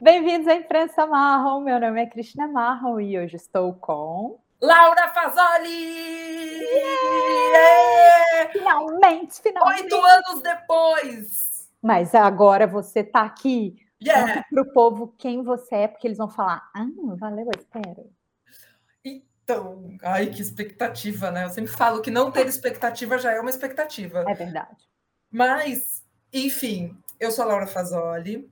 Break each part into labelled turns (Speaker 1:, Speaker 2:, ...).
Speaker 1: Bem-vindos à Imprensa Marrom. Meu nome é Cristina Marrom e hoje estou com.
Speaker 2: Laura Fazoli!
Speaker 1: Yeah! Finalmente, finalmente!
Speaker 2: Oito anos depois!
Speaker 1: Mas agora você está aqui
Speaker 2: yeah.
Speaker 1: para o povo quem você é, porque eles vão falar: ah, valeu a espera.
Speaker 2: Então, ai, que expectativa, né? Eu sempre falo que não ter expectativa já é uma expectativa.
Speaker 1: É verdade.
Speaker 2: Mas, enfim, eu sou a Laura Fazoli,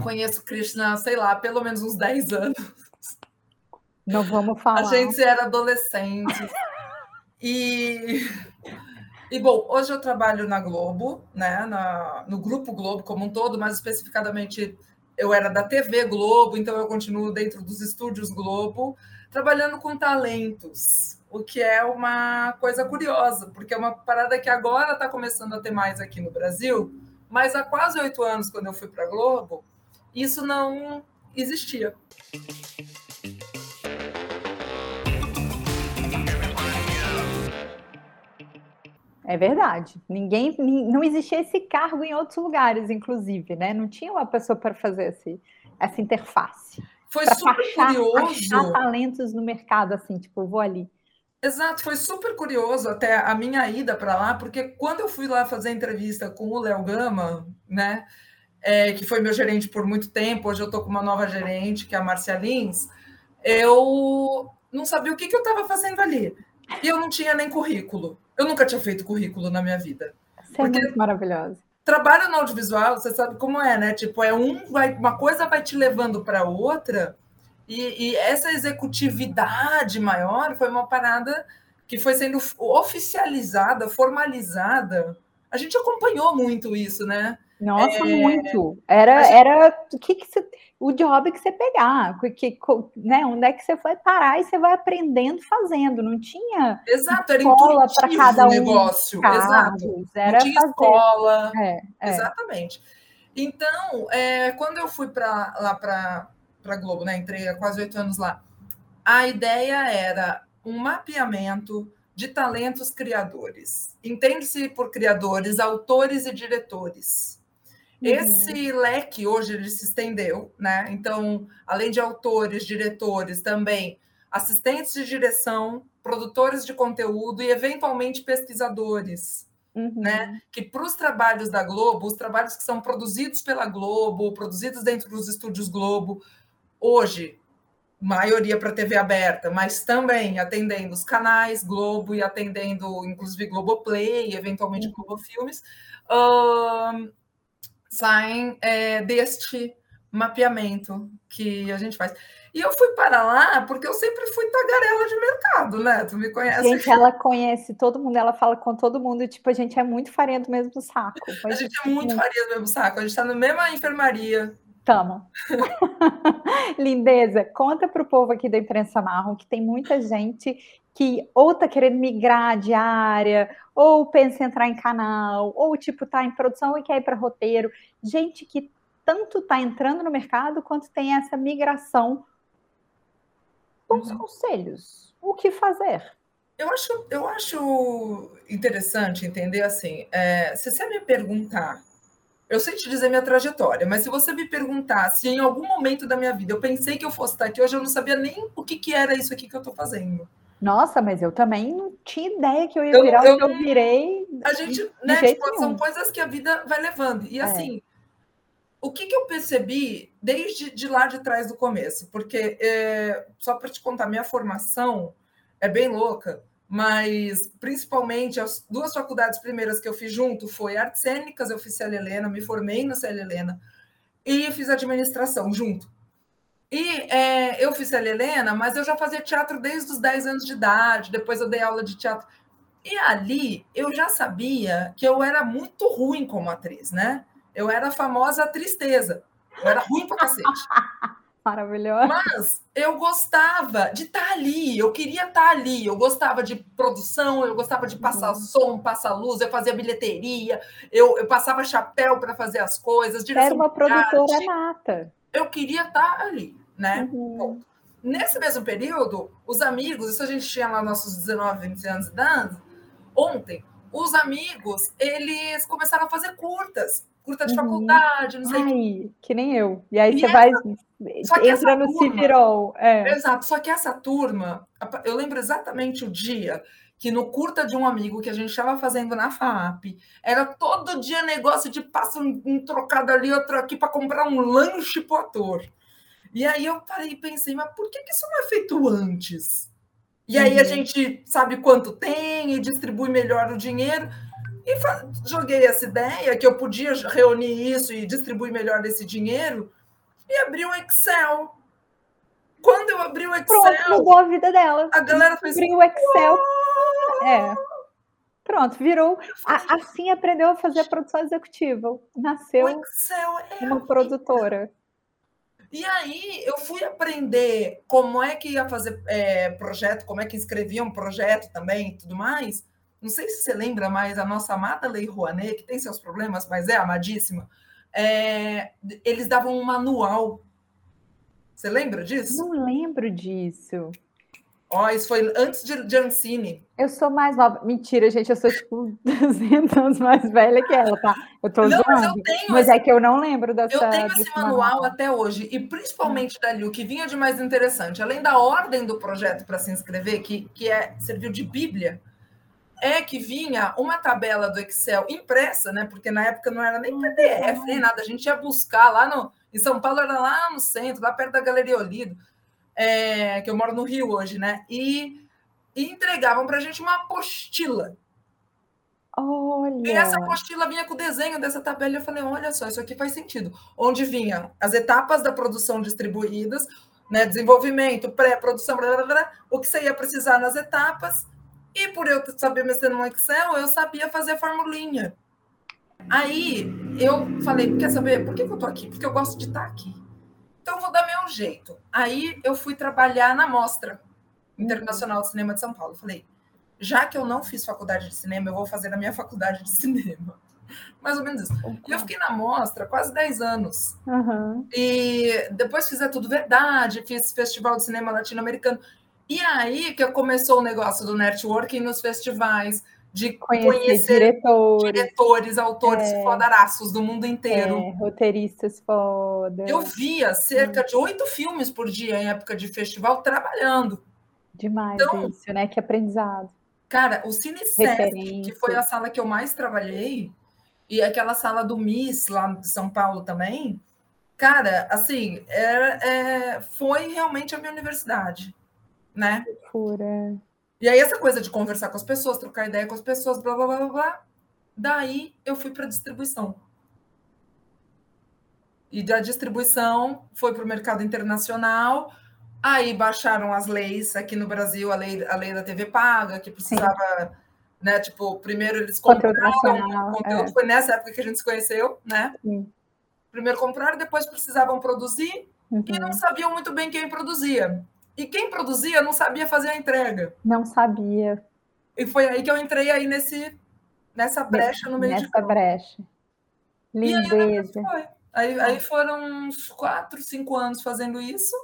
Speaker 2: conheço Krishna, sei lá, pelo menos uns 10 anos.
Speaker 1: Não vamos falar.
Speaker 2: A gente era adolescente. e, e, bom, hoje eu trabalho na Globo, né? Na, no Grupo Globo como um todo, mas especificamente eu era da TV Globo, então eu continuo dentro dos estúdios Globo, trabalhando com talentos, o que é uma coisa curiosa, porque é uma parada que agora está começando a ter mais aqui no Brasil, mas há quase oito anos, quando eu fui para a Globo, isso não existia.
Speaker 1: É verdade. Ninguém, não existia esse cargo em outros lugares, inclusive, né? Não tinha uma pessoa para fazer esse, essa interface.
Speaker 2: Foi super achar, curioso.
Speaker 1: Achar talentos no mercado, assim, tipo, vou ali.
Speaker 2: Exato, foi super curioso até a minha ida para lá, porque quando eu fui lá fazer entrevista com o Léo Gama, né, é, que foi meu gerente por muito tempo, hoje eu estou com uma nova gerente, que é a Marcia Lins, eu não sabia o que, que eu estava fazendo ali. E eu não tinha nem currículo. Eu nunca tinha feito currículo na minha vida.
Speaker 1: Você é muito maravilhosa.
Speaker 2: Trabalho no audiovisual, você sabe como é, né? Tipo, é um, vai, uma coisa vai te levando para outra, e, e, essa executividade maior foi uma parada que foi sendo oficializada, formalizada. A gente acompanhou muito isso, né?
Speaker 1: Nossa, é... muito. Era, gente... era o que, que você, o job que você pegar, que, né, onde é que você foi parar e você vai aprendendo fazendo. Não tinha
Speaker 2: Exato, era escola para cada um negócio. Exato.
Speaker 1: Era
Speaker 2: não tinha
Speaker 1: fazer.
Speaker 2: escola.
Speaker 1: É, é.
Speaker 2: Exatamente. Então, é, quando eu fui para lá para a Globo, né? Entrei há quase oito anos lá. A ideia era um mapeamento de talentos criadores. Entende-se por criadores, autores e diretores. Uhum. Esse leque hoje ele se estendeu, né? Então, além de autores, diretores, também assistentes de direção, produtores de conteúdo e eventualmente pesquisadores. Uhum. Né? Que para os trabalhos da Globo, os trabalhos que são produzidos pela Globo, produzidos dentro dos estúdios Globo, hoje, maioria para TV aberta, mas também atendendo os canais Globo e atendendo, inclusive, Globoplay, eventualmente Globo Filmes, saem é, deste mapeamento que a gente faz. E eu fui para lá porque eu sempre fui tagarela de mercado, né? Tu me conhece.
Speaker 1: Gente, ela conhece todo mundo, ela fala com todo mundo, tipo, a gente é muito farinha do mesmo saco.
Speaker 2: A gente é muito farinha do mesmo saco, a gente está na mesma enfermaria,
Speaker 1: Tamo. Lindeza, conta para o povo aqui da imprensa marrom que tem muita gente que ou tá querendo migrar de área, ou pensa em entrar em canal, ou tipo tá em produção e quer ir para roteiro. Gente que tanto tá entrando no mercado quanto tem essa migração. Bons uhum. conselhos. O que fazer?
Speaker 2: Eu acho, eu acho interessante entender assim. É, se você me perguntar eu sei te dizer minha trajetória, mas se você me perguntar se em algum momento da minha vida eu pensei que eu fosse estar aqui hoje, eu não sabia nem o que, que era isso aqui que eu estou fazendo.
Speaker 1: Nossa, mas eu também não tinha ideia que eu ia eu, virar eu, o que eu virei.
Speaker 2: A gente, né, tipo, são coisas que a vida vai levando. E é. assim, o que, que eu percebi desde de lá de trás do começo? Porque, é, só para te contar, minha formação é bem louca mas principalmente as duas faculdades primeiras que eu fiz junto foi artes cênicas, eu fiz Célia Helena, me formei na Célia Helena e fiz administração junto. E é, eu fiz Célia Helena, mas eu já fazia teatro desde os 10 anos de idade, depois eu dei aula de teatro. E ali eu já sabia que eu era muito ruim como atriz, né? Eu era a famosa tristeza. Eu era ruim pra cacete.
Speaker 1: Maravilhosa.
Speaker 2: Mas eu gostava de estar tá ali, eu queria estar tá ali, eu gostava de produção, eu gostava de passar uhum. som, passar luz, eu fazia bilheteria, eu, eu passava chapéu para fazer as coisas.
Speaker 1: Era uma produtora nata.
Speaker 2: Eu queria estar tá ali, né? Uhum. Nesse mesmo período, os amigos, isso a gente tinha lá nossos 19, 20 anos de idade, ontem, os amigos, eles começaram a fazer curtas curta de uhum. faculdade, não sei
Speaker 1: Ai, que. que nem eu. E aí e você essa... vai entra no Civirol.
Speaker 2: É. Exato, só que essa turma, eu lembro exatamente o dia que no curta de um amigo que a gente estava fazendo na FAP, era todo dia negócio de passa um, um trocado ali, outro aqui para comprar um lanche pro ator. E aí eu parei e pensei, mas por que, que isso não é feito antes? E aí a uhum. gente sabe quanto tem e distribui melhor o dinheiro. E joguei essa ideia que eu podia reunir isso e distribuir melhor esse dinheiro e abri um Excel. Quando eu abri o Excel.
Speaker 1: Pronto, mudou a vida dela.
Speaker 2: A galera fez.
Speaker 1: Abriu o Excel. É. Pronto, virou. A, assim aprendeu a fazer a produção executiva. Nasceu é uma produtora.
Speaker 2: E aí eu fui aprender como é que ia fazer é, projeto, como é que escrevia um projeto também e tudo mais. Não sei se você lembra mais a nossa amada Lei Rouanet, que tem seus problemas, mas é amadíssima. É, eles davam um manual. Você lembra disso?
Speaker 1: Não lembro disso.
Speaker 2: Ó, oh, isso foi antes de, de Ancine.
Speaker 1: Eu sou mais nova. Mentira, gente, eu sou tipo 200 anos mais velha que ela, tá? Eu tô não, Mas, eu tenho mas é que eu não lembro dessa.
Speaker 2: Eu tenho esse manual, manual até hoje, e principalmente dali, o que vinha de mais interessante, além da ordem do projeto para se inscrever, que, que é, serviu de Bíblia, é que vinha uma tabela do Excel impressa, né? Porque na época não era nem PDF, nem nada. A gente ia buscar lá no. Em São Paulo era lá no centro, lá perto da Galeria Olido é, que eu moro no Rio hoje, né? E, e entregavam para a gente uma apostila.
Speaker 1: Olha.
Speaker 2: E essa apostila vinha com o desenho dessa tabela. Eu falei: olha só, isso aqui faz sentido. Onde vinha as etapas da produção distribuídas, né? Desenvolvimento, pré-produção, o que você ia precisar nas etapas. E por eu saber mexer no Excel, eu sabia fazer formulinha. Aí eu falei: quer saber por que, que eu tô aqui? Porque eu gosto de estar aqui. Então, vou dar meu jeito. Aí, eu fui trabalhar na Mostra Internacional de Cinema de São Paulo. Falei, já que eu não fiz faculdade de cinema, eu vou fazer a minha faculdade de cinema. Mais ou menos isso. E eu fiquei na Mostra quase 10 anos.
Speaker 1: Uhum.
Speaker 2: E depois fiz a Tudo Verdade, fiz Festival de Cinema Latino-Americano. E aí que começou o negócio do networking nos festivais de conhecer, conhecer diretores, diretores, autores é, fodaraços do mundo inteiro. É,
Speaker 1: roteiristas foda.
Speaker 2: Eu via cerca de oito filmes por dia em época de festival trabalhando.
Speaker 1: Demais então, isso, né? Que aprendizado.
Speaker 2: Cara, o Cine que foi a sala que eu mais trabalhei, e aquela sala do Miss lá de São Paulo também, cara, assim, era, é, foi realmente a minha universidade, né?
Speaker 1: Pura.
Speaker 2: E aí, essa coisa de conversar com as pessoas, trocar ideia com as pessoas, blá, blá, blá, blá, daí eu fui para a distribuição. E da distribuição foi para o mercado internacional, aí baixaram as leis aqui no Brasil, a lei, a lei da TV paga, que precisava, Sim. né, tipo, primeiro eles compraram, conteúdo, conteúdo é. foi nessa época que a gente se conheceu, né? Sim. Primeiro compraram, depois precisavam produzir, uhum. e não sabiam muito bem quem produzia. E quem produzia não sabia fazer a entrega.
Speaker 1: Não sabia.
Speaker 2: E foi aí que eu entrei aí nesse, nessa brecha no meio
Speaker 1: nessa de Nessa brecha. Lindeza.
Speaker 2: Aí, aí, aí, foram uns quatro, cinco anos fazendo isso.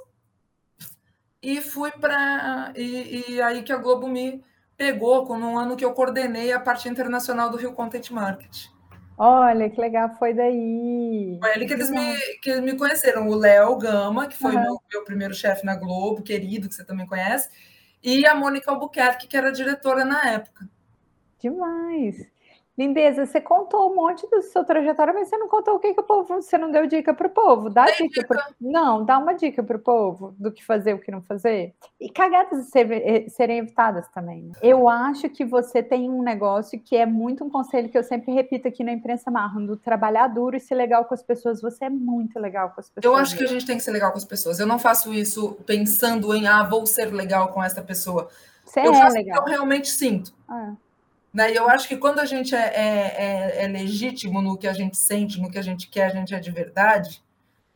Speaker 2: E fui para. E, e, aí que a Globo me pegou, um ano que eu coordenei a parte internacional do Rio Content Market.
Speaker 1: Olha, que legal, foi daí.
Speaker 2: Foi ali que eles, me, que me conheceram. O Léo Gama, que foi uhum. meu, meu primeiro chefe na Globo, querido, que você também conhece, e a Mônica Albuquerque, que era diretora na época.
Speaker 1: Demais. Lindeza, você contou um monte da sua trajetória, mas você não contou o que, que o povo. Você não deu dica para o povo. Dá dica, dica. Pro, não, dá uma dica para o povo do que fazer, o que não fazer. E cagadas eh, serem evitadas também. Né? Eu acho que você tem um negócio que é muito um conselho que eu sempre repito aqui na imprensa marrom: do trabalhar duro e ser legal com as pessoas. Você é muito legal com as pessoas.
Speaker 2: Eu acho que a gente tem que ser legal com as pessoas. Eu não faço isso pensando em, ah, vou ser legal com essa pessoa. Você eu é faço legal. o que eu realmente sinto. Ah. Né? E eu acho que quando a gente é, é, é, é, legítimo no que a gente sente, no que a gente quer, a gente é de verdade,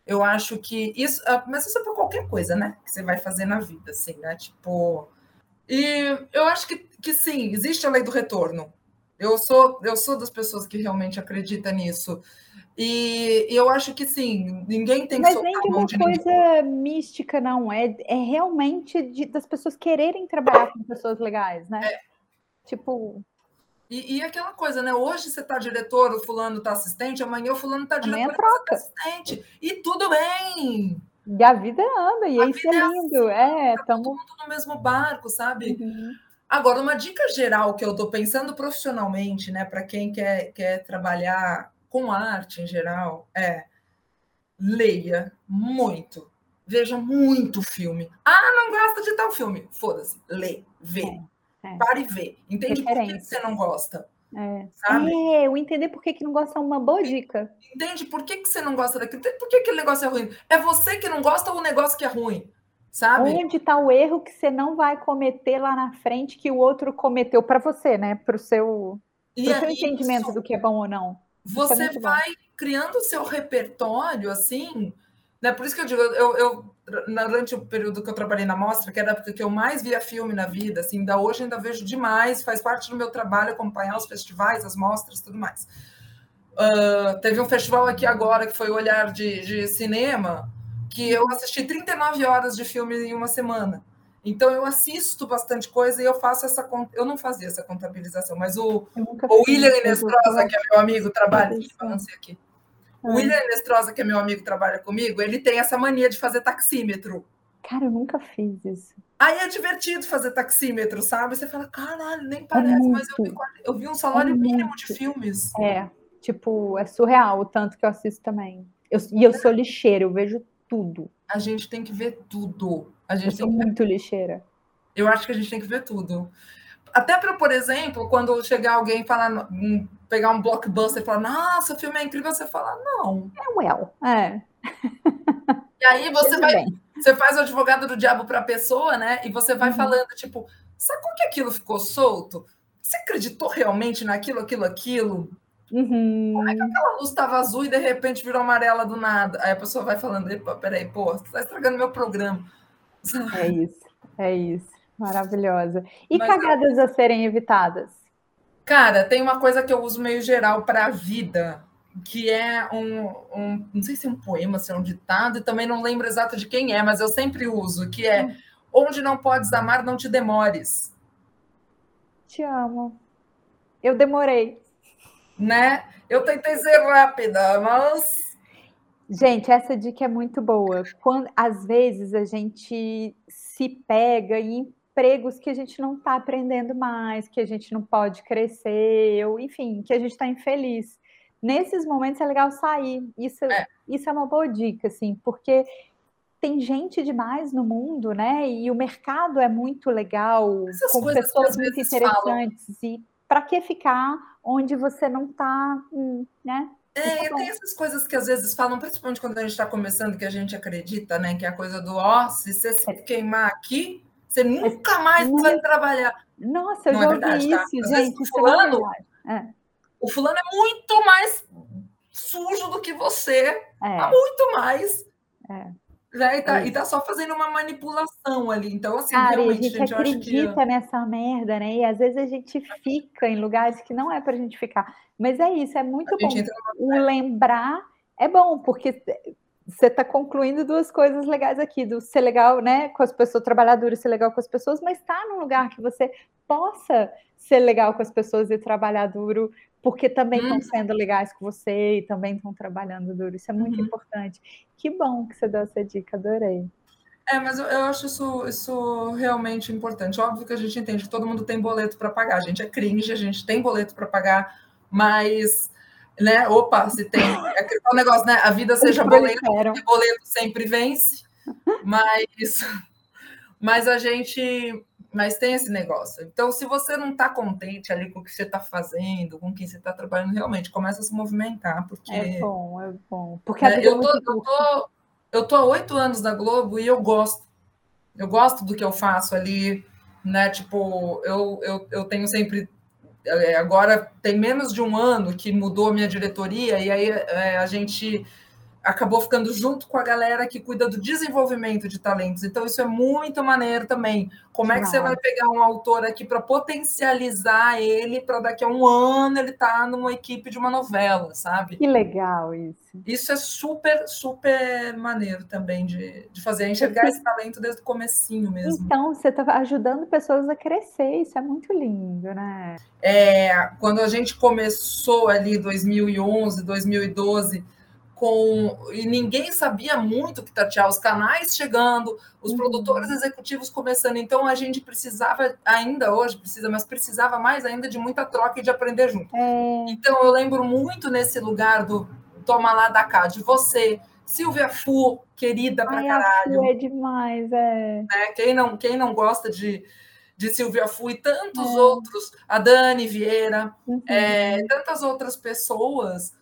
Speaker 2: eu acho que isso. Ah, mas isso é para qualquer coisa, né? Que você vai fazer na vida, assim, né? Tipo. E eu acho que, que sim, existe a lei do retorno. Eu sou, eu sou das pessoas que realmente acreditam nisso. E, e eu acho que sim, ninguém tem que
Speaker 1: Mas nem de uma coisa mística, não. É, é realmente de, das pessoas quererem trabalhar com pessoas legais, né? É. Tipo,
Speaker 2: E, e, aquela coisa, né? Hoje você está diretor, o fulano está assistente, amanhã o fulano está diretor,
Speaker 1: você
Speaker 2: tá assistente. E tudo bem.
Speaker 1: E a vida anda, e a isso é, é lindo.
Speaker 2: É, assim, é tamo... todo mundo no mesmo barco, sabe? Uhum. Agora, uma dica geral que eu estou pensando profissionalmente, né, para quem quer, quer trabalhar com arte em geral, é leia muito. Veja muito filme. Ah, não gosta de tal filme. Foda-se, lê, vê. É, é. Para e vê. Entende por que você não gosta.
Speaker 1: É. Sabe? é, eu entender por que, que não gosta é uma boa dica.
Speaker 2: Entende por que, que você não gosta daquilo? Por que aquele negócio é ruim? É você que não gosta ou o negócio que é ruim? Sabe?
Speaker 1: Onde está o erro que você não vai cometer lá na frente que o outro cometeu para você, né? Para o seu, pro seu entendimento do que é bom ou não.
Speaker 2: É você é vai bom. criando o seu repertório assim. Né? Por isso que eu digo, eu, eu, durante o período que eu trabalhei na mostra, que era porque que eu mais via filme na vida, assim, ainda hoje ainda vejo demais, faz parte do meu trabalho acompanhar os festivais, as mostras, tudo mais. Uh, teve um festival aqui agora que foi o Olhar de, de Cinema, que eu assisti 39 horas de filme em uma semana. Então eu assisto bastante coisa e eu faço essa eu não fazia essa contabilização, mas o, o William Inestrosa, que é meu amigo, trabalha aqui. O William Inestrosa, que é meu amigo, trabalha comigo, ele tem essa mania de fazer taxímetro.
Speaker 1: Cara, eu nunca fiz isso.
Speaker 2: Aí é divertido fazer taxímetro, sabe? Você fala, caralho, nem é parece, é mas eu vi, eu vi um salário é mínimo de filmes.
Speaker 1: É, tipo, é surreal o tanto que eu assisto também. Eu, e eu sou lixeira, eu vejo tudo.
Speaker 2: A gente tem que ver tudo. A gente
Speaker 1: eu sou muito ver... lixeira.
Speaker 2: Eu acho que a gente tem que ver tudo. Até para, por exemplo, quando chegar alguém e falar, pegar um blockbuster e falar, nossa, o filme é incrível, você fala, não.
Speaker 1: É well, é.
Speaker 2: E aí você vai, bem. você faz o advogado do diabo para a pessoa, né? E você vai uhum. falando, tipo, sabe como que aquilo ficou solto? Você acreditou realmente naquilo, aquilo, aquilo?
Speaker 1: Uhum.
Speaker 2: Como é que aquela luz estava azul e de repente virou amarela do nada? Aí a pessoa vai falando, peraí, pô, você está estragando meu programa.
Speaker 1: É isso, é isso. Maravilhosa. E Mas, cagadas a serem evitadas?
Speaker 2: Cara, tem uma coisa que eu uso meio geral para a vida, que é um, um, Não sei se é um poema, se é um ditado, e também não lembro exato de quem é, mas eu sempre uso, que é hum. onde não podes amar, não te demores.
Speaker 1: Te amo. Eu demorei
Speaker 2: né? Eu tentei ser rápida, mas.
Speaker 1: Gente, essa dica é muito boa. Quando, às vezes a gente se pega em empregos que a gente não está aprendendo mais, que a gente não pode crescer, ou enfim, que a gente está infeliz. Nesses momentos é legal sair. Isso é. isso é uma boa dica, assim, porque tem gente demais no mundo, né? E o mercado é muito legal, Essas com pessoas muito interessantes. Falam. E para que ficar onde você não está, hum, né?
Speaker 2: É, tem essas coisas que às vezes falam, principalmente quando a gente está começando, que a gente acredita, né? Que é a coisa do ó, oh, se você se é. queimar aqui, você nunca mais vai trabalhar.
Speaker 1: Nossa, eu não já é verdade, tá? ouvi tá? isso, às gente.
Speaker 2: O fulano, é o fulano é muito mais sujo do que você. É. muito mais.
Speaker 1: É.
Speaker 2: Né? E, tá, e tá só fazendo uma manipulação ali. Então, assim,
Speaker 1: Cara, realmente, a gente, gente acredita que... nessa merda, né? E às vezes a gente fica em lugares que não é pra gente ficar. Mas é isso, é muito a bom. O lembrar é bom, porque você está concluindo duas coisas legais aqui, do ser legal, né, com as pessoas, trabalhadoras, ser legal com as pessoas, mas estar tá num lugar que você possa ser legal com as pessoas e trabalhar duro, porque também estão uhum. sendo legais com você e também estão trabalhando duro. Isso é muito uhum. importante. Que bom que você deu essa dica, adorei.
Speaker 2: É, mas eu, eu, acho isso, isso realmente importante. Óbvio que a gente entende que todo mundo tem boleto para pagar. A gente é cringe, a gente tem boleto para pagar, mas, né? Opa, se tem. É aquele negócio, né? A vida seja boleto, boleto sempre vence, mas, mas a gente mas tem esse negócio. Então, se você não está contente ali com o que você está fazendo, com quem você está trabalhando, realmente começa a se movimentar, porque
Speaker 1: é bom, é bom.
Speaker 2: Porque é, eu, tô, eu, tô, eu tô há oito anos na Globo e eu gosto. Eu gosto do que eu faço ali, né? Tipo, eu, eu, eu tenho sempre é, agora tem menos de um ano que mudou a minha diretoria, e aí é, a gente acabou ficando junto com a galera que cuida do desenvolvimento de talentos. Então, isso é muito maneiro também. Como é que você vai pegar um autor aqui para potencializar ele para daqui a um ano ele estar tá numa equipe de uma novela, sabe?
Speaker 1: Que legal isso.
Speaker 2: Isso é super, super maneiro também de, de fazer, enxergar esse talento desde o comecinho mesmo.
Speaker 1: Então, você está ajudando pessoas a crescer, isso é muito lindo, né?
Speaker 2: É, quando a gente começou ali 2011, 2012 com e ninguém sabia muito que tatear os canais chegando, os uhum. produtores executivos começando. Então a gente precisava ainda hoje precisa, mas precisava mais ainda de muita troca e de aprender junto. É. Então eu lembro muito nesse lugar do toma lá da cá de você, Silvia Fu, querida pra Ai, caralho.
Speaker 1: é demais, é.
Speaker 2: Né? Quem não quem não gosta de de Silvia Fu e tantos é. outros, a Dani Vieira, uhum. é, tantas outras pessoas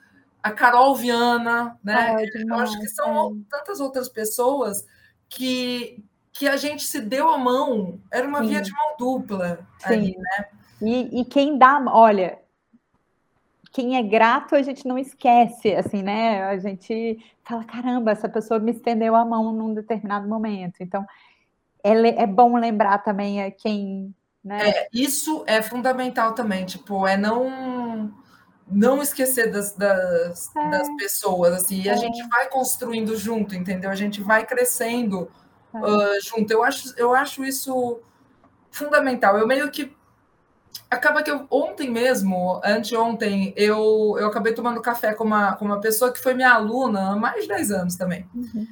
Speaker 2: a Carol Viana, né? É eu acho que são é. tantas outras pessoas que, que a gente se deu a mão, era uma Sim. via de mão dupla Sim. ali, né?
Speaker 1: E, e quem dá, olha, quem é grato a gente não esquece, assim, né? A gente fala, caramba, essa pessoa me estendeu a mão num determinado momento. Então, é, é bom lembrar também a quem, né?
Speaker 2: É, isso é fundamental também, tipo, é não não esquecer das, das, é. das pessoas, assim, e a é. gente vai construindo junto, entendeu? A gente vai crescendo uh, junto. Eu acho, eu acho isso fundamental. Eu meio que acaba que eu, ontem mesmo, anteontem, eu, eu acabei tomando café com uma, com uma pessoa que foi minha aluna há mais de 10 anos também. Uhum.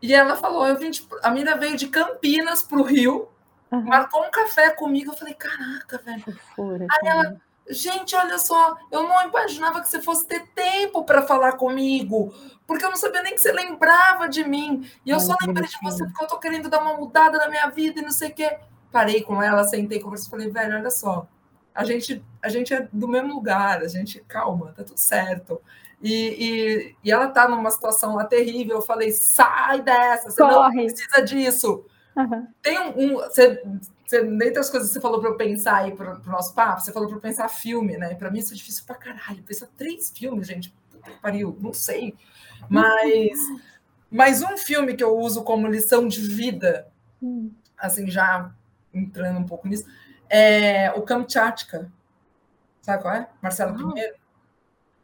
Speaker 2: E ela falou: eu vim, tipo, a menina veio de Campinas para o Rio, uhum. marcou um café comigo. Eu falei: caraca, velho. Fura, Aí ela Gente, olha só, eu não imaginava que você fosse ter tempo para falar comigo, porque eu não sabia nem que você lembrava de mim. E eu Ai, só lembrei de você porque eu tô querendo dar uma mudada na minha vida e não sei o quê. Parei com ela, sentei, conversei, falei, velho, olha só, a gente, a gente é do mesmo lugar, a gente, calma, tá tudo certo. E, e, e ela tá numa situação lá terrível. Eu falei, sai dessa, você Corre. não precisa disso. Uhum. Tem um, um você, você, dentre as coisas que você falou para eu pensar aí para o nosso papo, você falou para eu pensar filme, né? Para mim isso é difícil para caralho. Pensar três filmes, gente. Puta que pariu, não sei. Mas, mas um filme que eu uso como lição de vida, hum. assim, já entrando um pouco nisso, é o Kamchatka. Sabe qual é? Marcelo não. Pinheiro.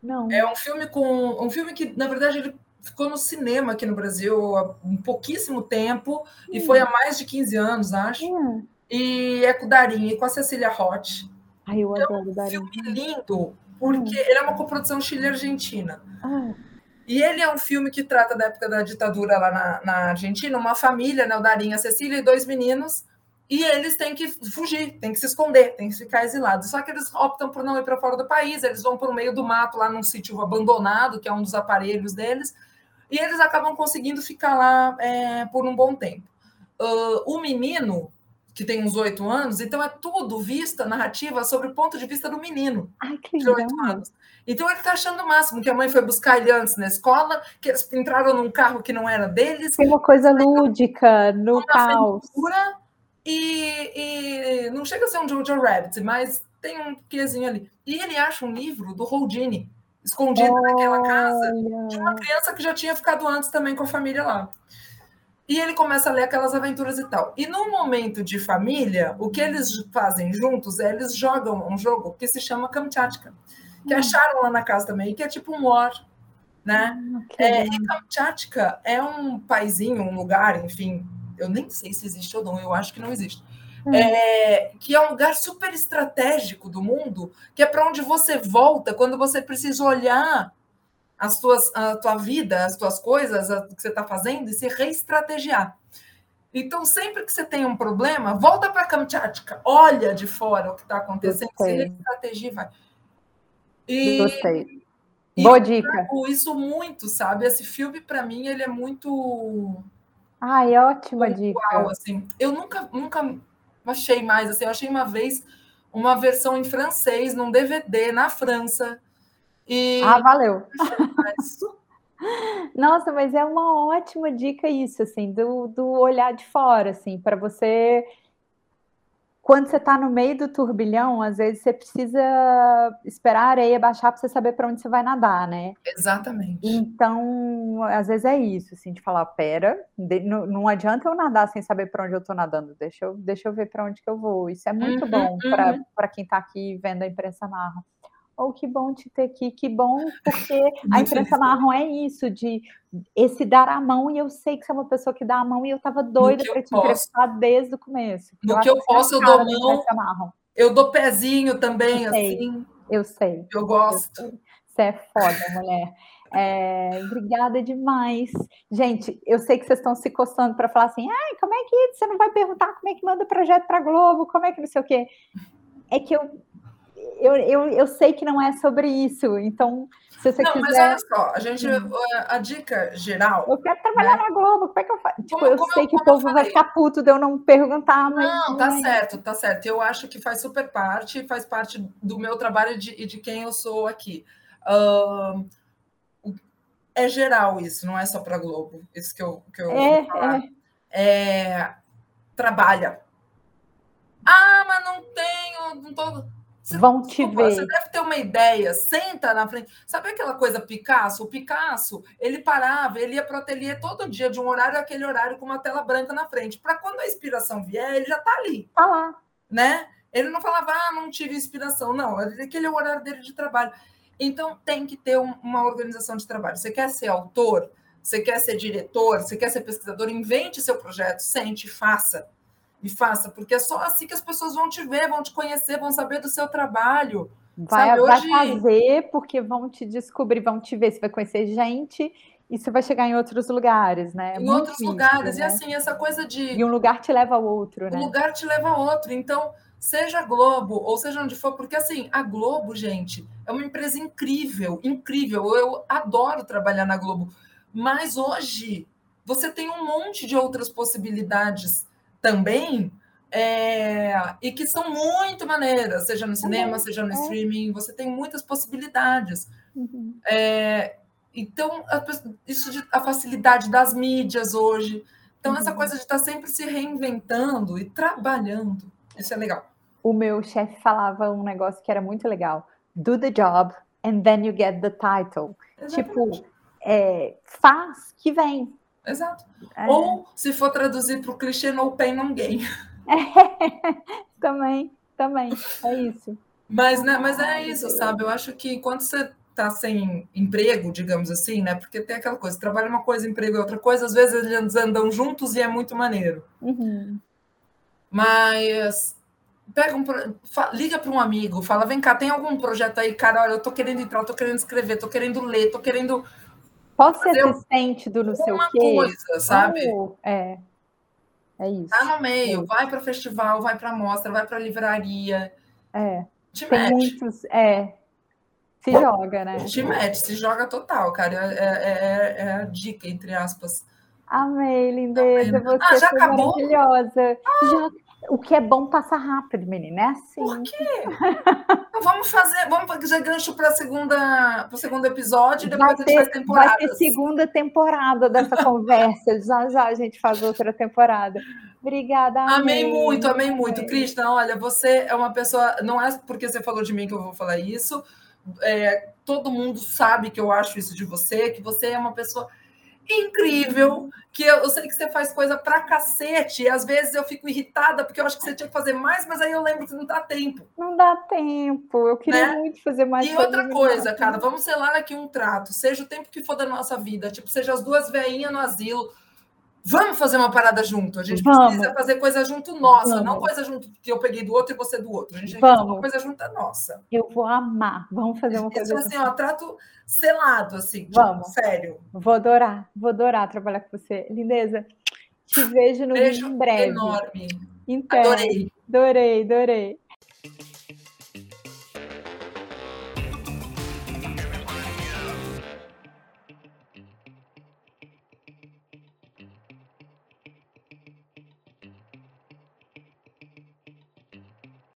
Speaker 1: Não.
Speaker 2: É um filme com um filme que, na verdade, ele ficou no cinema aqui no Brasil há um pouquíssimo tempo hum. e foi há mais de 15 anos, acho. Hum. E é com o Darim e com a Cecília Roth.
Speaker 1: Ai, eu então, adoro o Darim.
Speaker 2: Um filme lindo, porque ele é uma coprodução Chile-Argentina. Ah. E ele é um filme que trata da época da ditadura lá na, na Argentina, uma família, né, o Darim, a Cecília e dois meninos, e eles têm que fugir, têm que se esconder, têm que ficar exilados. Só que eles optam por não ir para fora do país, eles vão para o meio do mato, lá num sítio abandonado, que é um dos aparelhos deles, e eles acabam conseguindo ficar lá é, por um bom tempo. Uh, o menino, que tem uns oito anos, então é tudo vista narrativa sobre o ponto de vista do menino
Speaker 1: Ai, que de oito anos.
Speaker 2: Então ele está achando o máximo que a mãe foi buscar ele antes na escola, que eles entraram num carro que não era deles.
Speaker 1: Tem uma coisa lúdica no caos.
Speaker 2: E, e, não chega a ser um Jojo Rabbit, mas tem um quezinho ali. E ele acha um livro do Houdini, escondido Olha. naquela casa, de uma criança que já tinha ficado antes também com a família lá. E ele começa a ler aquelas aventuras e tal. E no momento de família, o que eles fazem juntos é eles jogam um jogo que se chama Kamchatka, que hum. acharam lá na casa também, que é tipo um war, né? Hum, é, e Kamchatka é um paizinho, um lugar, enfim, eu nem sei se existe ou não, eu acho que não existe. Hum. É, que é um lugar super estratégico do mundo, que é para onde você volta quando você precisa olhar as tuas, a tua vida, as tuas coisas, o que você está fazendo e se reestrategiar. Então, sempre que você tem um problema, volta para a Kamchatka, olha de fora o que está acontecendo, Gostei. se reestrategia vai.
Speaker 1: E, Gostei. Boa dica.
Speaker 2: Isso muito, sabe? Esse filme, para mim, ele é muito.
Speaker 1: Ai, ótima dica.
Speaker 2: Assim. Eu nunca, nunca achei mais. Assim, eu achei uma vez uma versão em francês, num DVD, na França,
Speaker 1: e... Ah, valeu. Nossa, mas é uma ótima dica isso, assim, do, do olhar de fora, assim, para você quando você está no meio do turbilhão, às vezes você precisa esperar a areia baixar para você saber para onde você vai nadar, né?
Speaker 2: Exatamente.
Speaker 1: Então, às vezes é isso, assim, de falar, pera, não, não adianta eu nadar sem saber para onde eu estou nadando, deixa eu, deixa eu ver para onde que eu vou. Isso é muito uhum, bom uhum. para quem está aqui vendo a imprensa marrom. Oh, que bom te ter aqui, que bom, porque a imprensa marrom é isso, de esse dar a mão, e eu sei que você é uma pessoa que dá a mão, e eu estava doida para te entrevistar desde o começo.
Speaker 2: No eu que eu posso, eu dou mão. Eu dou pezinho também,
Speaker 1: eu
Speaker 2: sei,
Speaker 1: assim. Eu sei.
Speaker 2: Eu gosto.
Speaker 1: Você é foda, mulher. É, obrigada demais. Gente, eu sei que vocês estão se coçando para falar assim, ai, como é que você não vai perguntar como é que manda projeto para Globo, como é que não sei o quê. É que eu eu, eu, eu sei que não é sobre isso, então se você
Speaker 2: não,
Speaker 1: quiser...
Speaker 2: mas olha só, a gente, a, a dica geral...
Speaker 1: Eu quero trabalhar né? na Globo, como é que eu faço? Tipo, eu sei eu, que o povo vai ficar puto de eu não perguntar, mas...
Speaker 2: Não, tá certo, tá certo. Eu acho que faz super parte, faz parte do meu trabalho e de, de quem eu sou aqui. Uh, é geral isso, não é só para Globo, isso que eu, que eu é, vou falar. É. é. trabalha. Ah, mas não tenho, não tô
Speaker 1: você, Vão te ver.
Speaker 2: Você deve ter uma ideia. Senta na frente. Sabe aquela coisa Picasso? O Picasso, ele parava, ele ia para o ateliê todo dia, de um horário àquele horário, com uma tela branca na frente. Para quando a inspiração vier, ele já está ali.
Speaker 1: Está lá.
Speaker 2: Né? Ele não falava, ah, não tive inspiração. Não, aquele é o horário dele de trabalho. Então, tem que ter uma organização de trabalho. Você quer ser autor? Você quer ser diretor? Você quer ser pesquisador? Invente seu projeto, sente, faça e faça, porque é só assim que as pessoas vão te ver, vão te conhecer, vão saber do seu trabalho.
Speaker 1: Vai, vai fazer, porque vão te descobrir, vão te ver, você vai conhecer gente e você vai chegar em outros lugares, né?
Speaker 2: É em outros difícil, lugares, né? e assim, essa coisa de.
Speaker 1: E um lugar te leva ao outro, né?
Speaker 2: Um lugar te leva ao outro. Então, seja Globo, ou seja onde for, porque assim, a Globo, gente, é uma empresa incrível, incrível. Eu adoro trabalhar na Globo. Mas hoje você tem um monte de outras possibilidades também, é, e que são muito maneiras, seja no cinema, seja no é. streaming, você tem muitas possibilidades. Uhum. É, então, a, isso de, a facilidade das mídias hoje. Então, uhum. essa coisa de estar sempre se reinventando e trabalhando, isso é legal.
Speaker 1: O meu chefe falava um negócio que era muito legal: do the job and then you get the title. Exatamente. Tipo, é, faz que vem.
Speaker 2: Exato. É. Ou, se for traduzir para o clichê, no pain, no gain.
Speaker 1: É, também, também, é isso.
Speaker 2: Mas, né, mas é isso, sabe? Eu acho que quando você está sem emprego, digamos assim, né? Porque tem aquela coisa, trabalha uma coisa, emprego é outra coisa, às vezes eles andam juntos e é muito maneiro.
Speaker 1: Uhum.
Speaker 2: Mas pega um, liga para um amigo, fala: vem cá, tem algum projeto aí, cara? Olha, eu tô querendo entrar, eu tô querendo escrever, tô querendo ler, tô querendo
Speaker 1: Pode ser assistente do não sei o quê.
Speaker 2: coisa, sabe?
Speaker 1: é. É isso.
Speaker 2: Tá no meio, é. vai para festival, vai para mostra, vai para livraria.
Speaker 1: É. Te Tem mete. muitos, é. Se joga, né?
Speaker 2: Te mete, se joga total, cara. É, é, é, é a dica, entre aspas.
Speaker 1: Amei, lindeza. Você
Speaker 2: ah, já acabou?
Speaker 1: maravilhosa. Ah. Já o que é bom passa rápido, menina. É assim.
Speaker 2: Por quê? então, vamos fazer, vamos fazer gancho para segunda, o segundo episódio e depois vai ter, a gente faz temporada.
Speaker 1: Vai ter segunda temporada dessa conversa. já já a gente faz outra temporada. Obrigada.
Speaker 2: Amei, amei muito, amei muito. Krishna, olha, você é uma pessoa. Não é porque você falou de mim que eu vou falar isso. É, todo mundo sabe que eu acho isso de você, que você é uma pessoa incrível, que eu, eu, sei que você faz coisa pra cacete, e às vezes eu fico irritada porque eu acho que você tinha que fazer mais, mas aí eu lembro que não dá tempo.
Speaker 1: Não dá tempo, eu queria né? muito fazer mais.
Speaker 2: E outra coisa, cara, vamos selar aqui um trato, seja o tempo que for da nossa vida, tipo, seja as duas veinhas no asilo, Vamos fazer uma parada junto. A gente Vamos. precisa fazer coisa junto nossa, Vamos. não coisa junto que eu peguei do outro e você do outro. A gente tem que fazer uma coisa junto nossa.
Speaker 1: Eu vou amar. Vamos fazer uma coisa.
Speaker 2: Isso, assim, ó, trato selado, assim. Tipo,
Speaker 1: Vamos.
Speaker 2: Tipo, sério.
Speaker 1: Vou adorar, vou adorar trabalhar com você. Lindeza, te vejo no
Speaker 2: Beijo
Speaker 1: em breve.
Speaker 2: enorme.
Speaker 1: Então, adorei. Adorei, adorei.